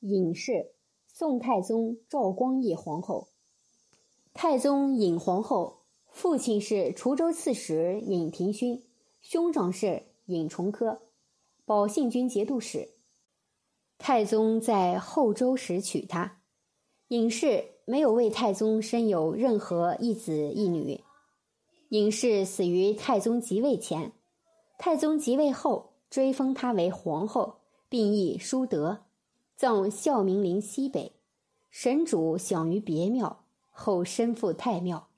尹氏，宋太宗赵光义皇后。太宗尹皇后父亲是滁州刺史尹廷勋，兄长是尹崇科，保信军节度使。太宗在后周时娶她，尹氏没有为太宗生有任何一子一女。尹氏死于太宗即位前，太宗即位后追封她为皇后，并谥淑德，葬孝明陵西北。神主享于别庙，后身赴太庙。